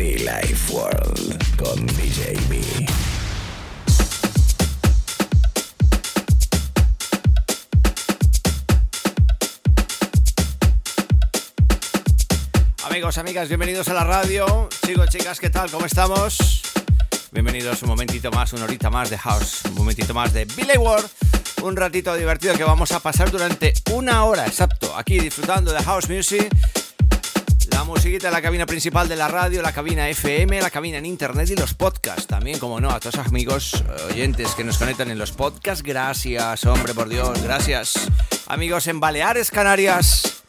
Life World con DJ B. Amigos, amigas, bienvenidos a la radio. Chicos, chicas, ¿qué tal? ¿Cómo estamos? Bienvenidos un momentito más, una horita más de House, un momentito más de Billy Ward, un ratito divertido que vamos a pasar durante una hora, exacto, aquí disfrutando de House Music, la musiquita de la cabina principal de la radio, la cabina FM, la cabina en internet y los podcasts también, como no, a todos los amigos eh, oyentes que nos conectan en los podcasts, gracias, hombre, por Dios, gracias. Amigos en Baleares, Canarias,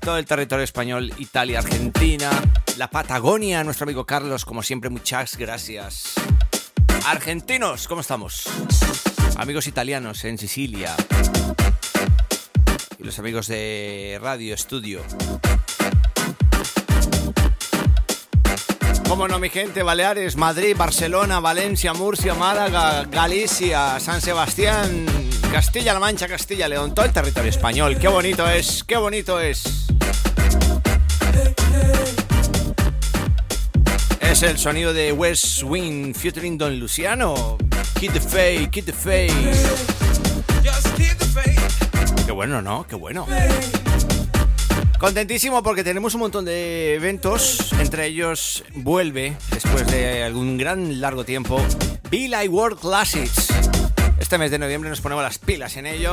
todo el territorio español, Italia, Argentina, la Patagonia, nuestro amigo Carlos, como siempre, muchas gracias. Argentinos, ¿cómo estamos? Amigos italianos en Sicilia. Y los amigos de Radio Estudio. Cómo no, mi gente, Baleares, Madrid, Barcelona, Valencia, Murcia, Málaga, Galicia, San Sebastián, Castilla-La Mancha, Castilla-León, todo el territorio español. Qué bonito es, qué bonito es. Es el sonido de West Wing featuring Don Luciano. Kid the Fade, Kid the Fade. Qué bueno, ¿no? Qué bueno. Contentísimo porque tenemos un montón de eventos. Entre ellos vuelve, después de algún gran largo tiempo, Be Like World Classics. Este mes de noviembre nos ponemos las pilas en ello.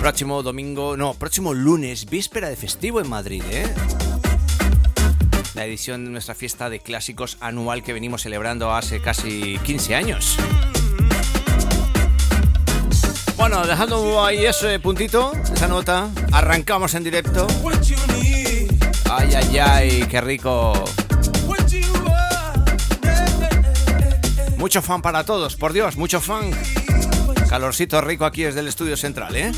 Próximo domingo, no, próximo lunes, víspera de festivo en Madrid, ¿eh? la edición de nuestra fiesta de clásicos anual que venimos celebrando hace casi 15 años. Bueno, dejando ahí ese puntito, esa nota, arrancamos en directo. Ay, ay, ay, qué rico. Mucho fan para todos, por Dios, mucho fan. Calorcito rico aquí desde el estudio central, ¿eh?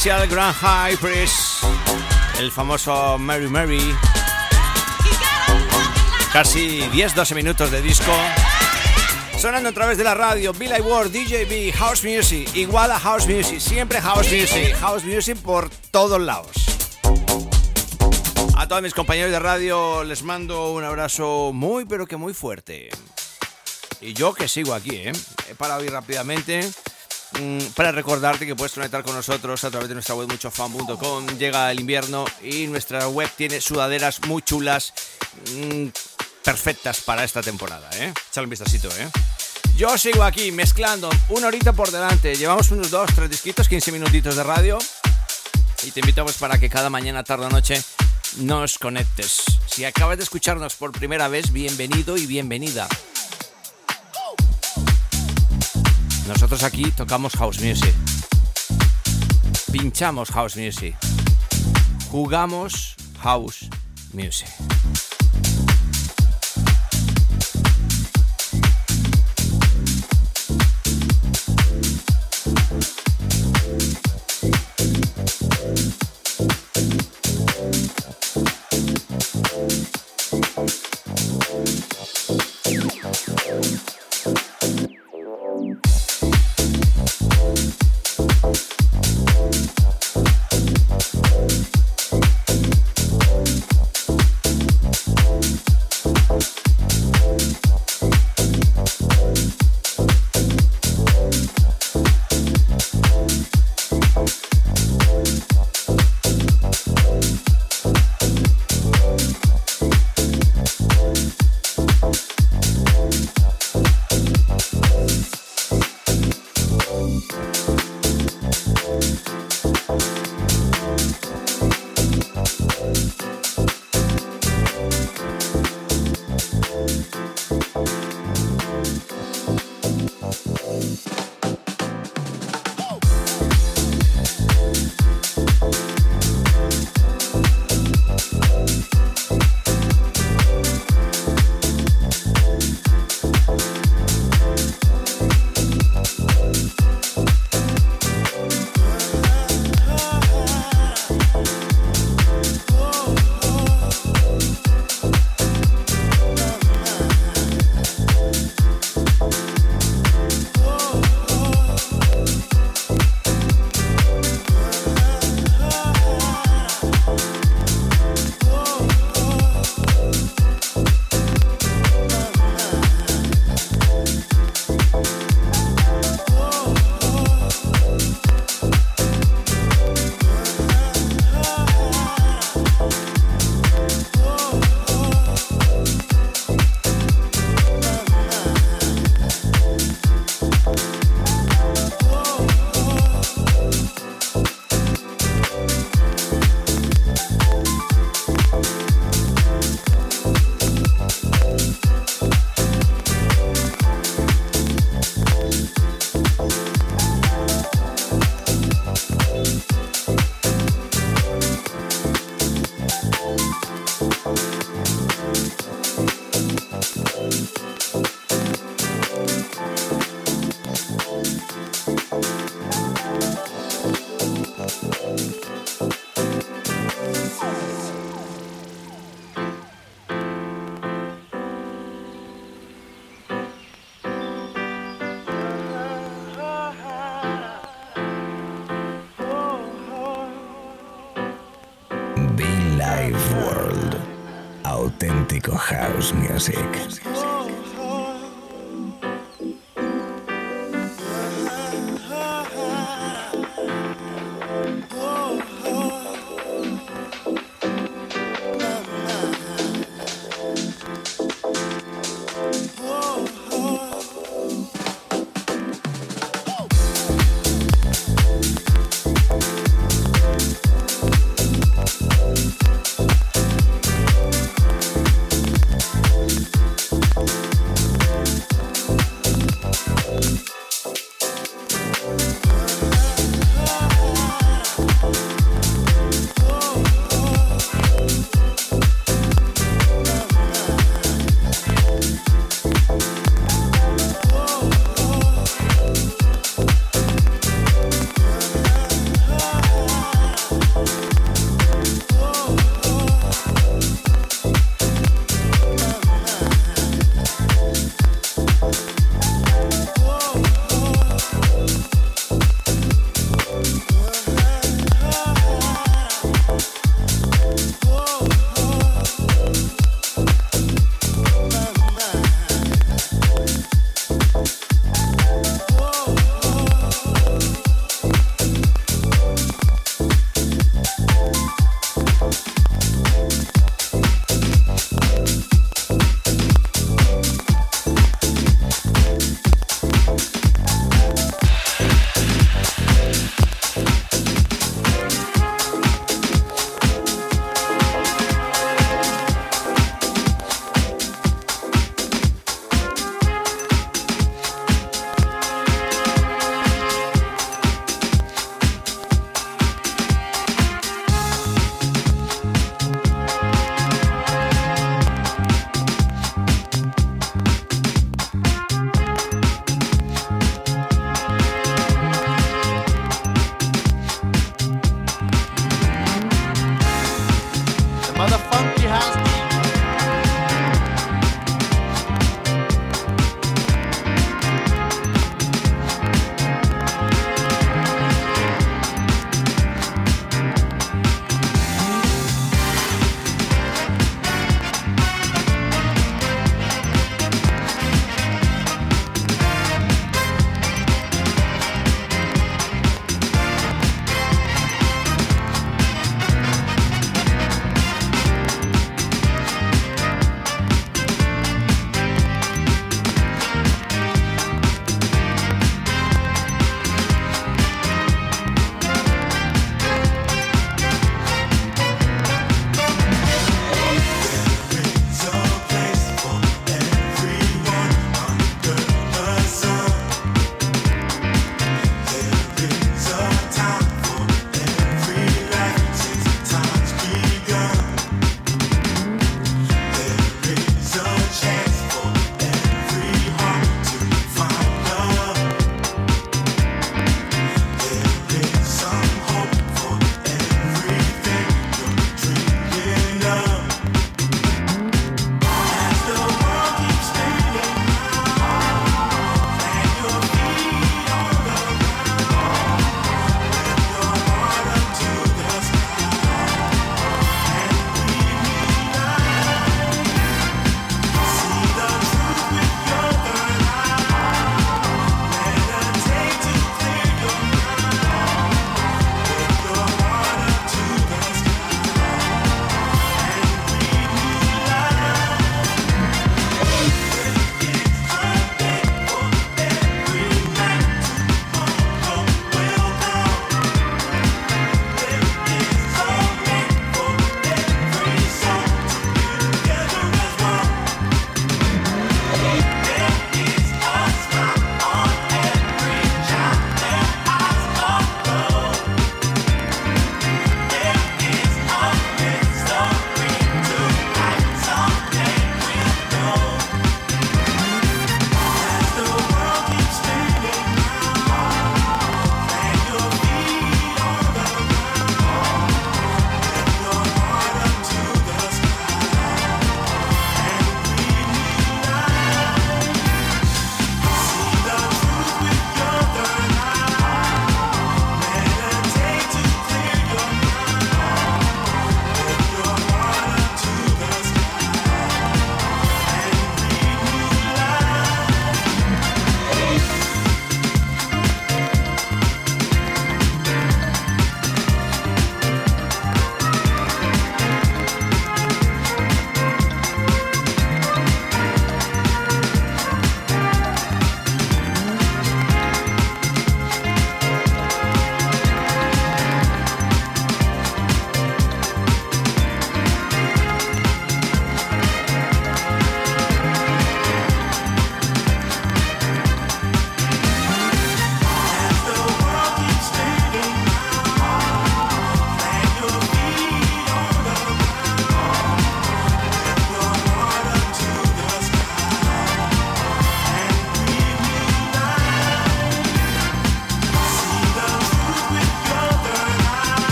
Especial Grand High Priest, el famoso Mary Mary. Casi 10-12 minutos de disco. Sonando a través de la radio, Billy Ward, DJB, House Music, igual a House Music, siempre House Music, House Music por todos lados. A todos mis compañeros de radio les mando un abrazo muy pero que muy fuerte. Y yo que sigo aquí, ¿eh? He parado ir rápidamente para recordarte que puedes conectar con nosotros a través de nuestra web muchofan.com. Llega el invierno y nuestra web tiene sudaderas muy chulas, mm, perfectas para esta temporada. ¿eh? Échale un vistacito, ¿eh? Yo sigo aquí mezclando una horita por delante. Llevamos unos 2, 3 disquitos, 15 minutitos de radio. Y te invitamos para que cada mañana, tarde o noche nos conectes. Si acabas de escucharnos por primera vez, bienvenido y bienvenida. Nosotros aquí tocamos house music. Pinchamos house music. Jugamos house music.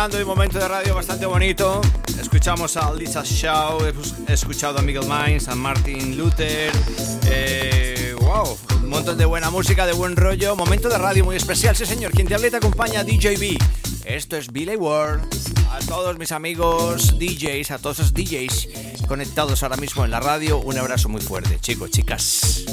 Disfrutando de un momento de radio bastante bonito. Escuchamos a Lisa Shaw, he escuchado a Miguel Mines, a Martin Luther. Eh, wow, un montón de buena música, de buen rollo. Momento de radio muy especial, sí señor. Quien te habla te acompaña DJB. Esto es Billy World. A todos mis amigos DJs, a todos esos DJs conectados ahora mismo en la radio, un abrazo muy fuerte, chicos, chicas.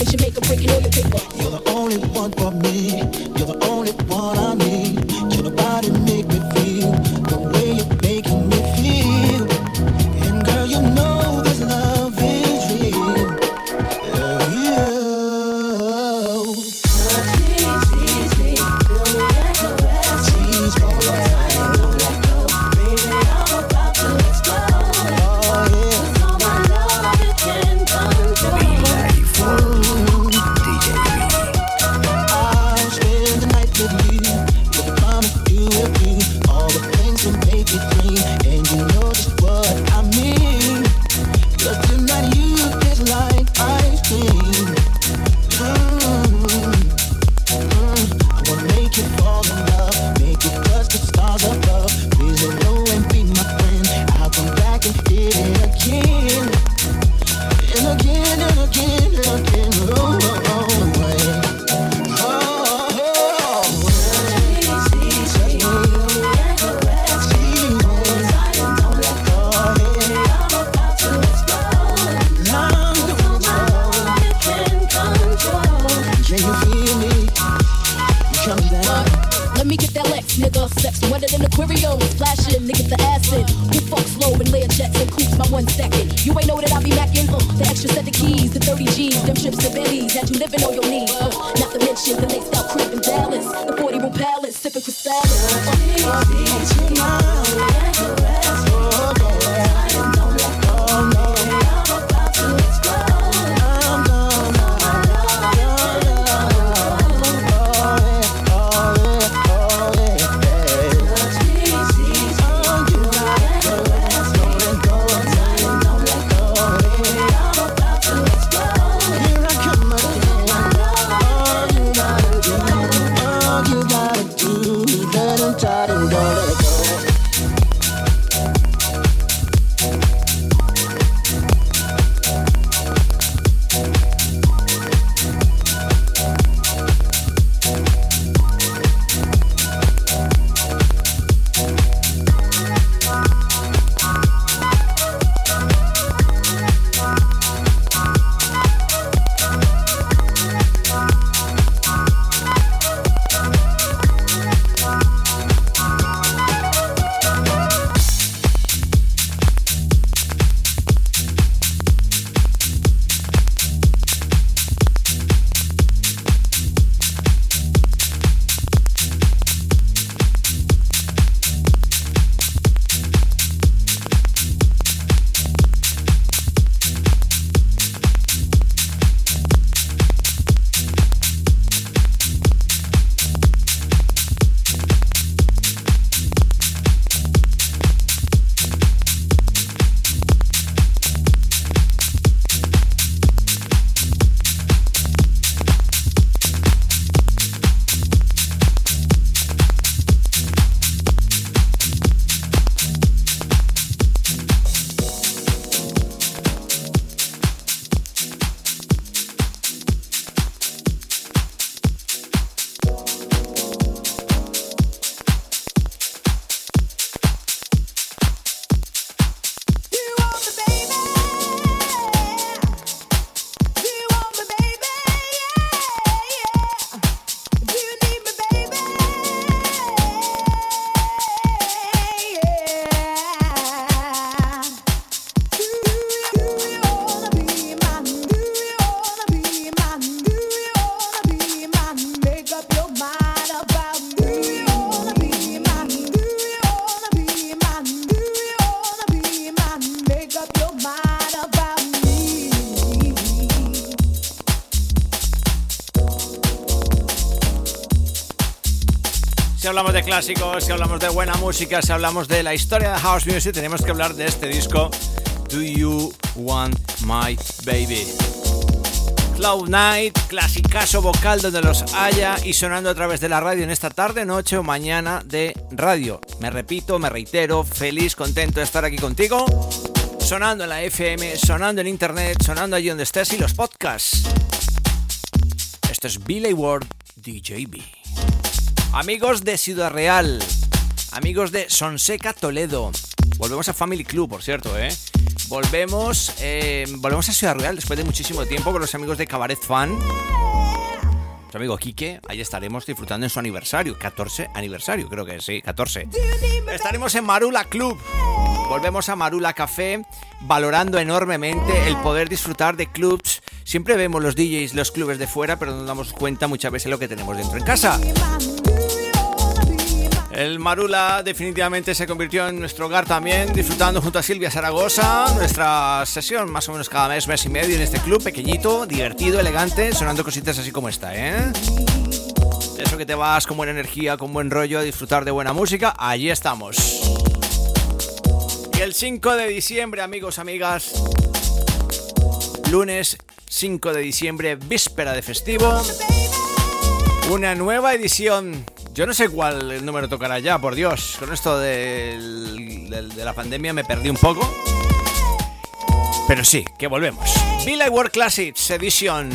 It should make a break rough sex, wetter than aquarium. Splashing, niggas the acid. Who fucks low and layer checks and coops my one second. You ain't know that I be macking. Uh, the extra set of keys, the 30 G's, them trips to Bentley's that you living on your knees. Uh, not to mention the late out crib in Dallas, the 40 room palace, sipping Cristallis. clásicos, si hablamos de buena música, si hablamos de la historia de House Music, tenemos que hablar de este disco, Do You Want My Baby? Cloud Night, clasicazo vocal donde los haya y sonando a través de la radio en esta tarde, noche o mañana de radio. Me repito, me reitero, feliz, contento de estar aquí contigo. Sonando en la FM, sonando en internet, sonando allí donde estés y los podcasts. Esto es Billy Ward DJB. Amigos de Ciudad Real, amigos de Sonseca Toledo. Volvemos a Family Club, por cierto, ¿eh? Volvemos, eh, volvemos a Ciudad Real después de muchísimo tiempo con los amigos de Cabaret Fan. Nuestro amigo Quique, ahí estaremos disfrutando en su aniversario, 14 aniversario, creo que sí, 14. Estaremos en Marula Club. Volvemos a Marula Café, valorando enormemente el poder disfrutar de clubs. Siempre vemos los DJs, los clubes de fuera, pero no nos damos cuenta muchas veces de lo que tenemos dentro en casa. El Marula definitivamente se convirtió en nuestro hogar también, disfrutando junto a Silvia Zaragoza nuestra sesión más o menos cada mes, mes y medio en este club pequeñito, divertido, elegante, sonando cositas así como esta, ¿eh? Eso que te vas con buena energía, con buen rollo a disfrutar de buena música, allí estamos. Y el 5 de diciembre, amigos, amigas, lunes 5 de diciembre, víspera de festivo, una nueva edición yo no sé cuál número tocará ya, por Dios. Con esto de, la pandemia me perdí un poco. Pero sí, que volvemos. Billy World Classics Edition.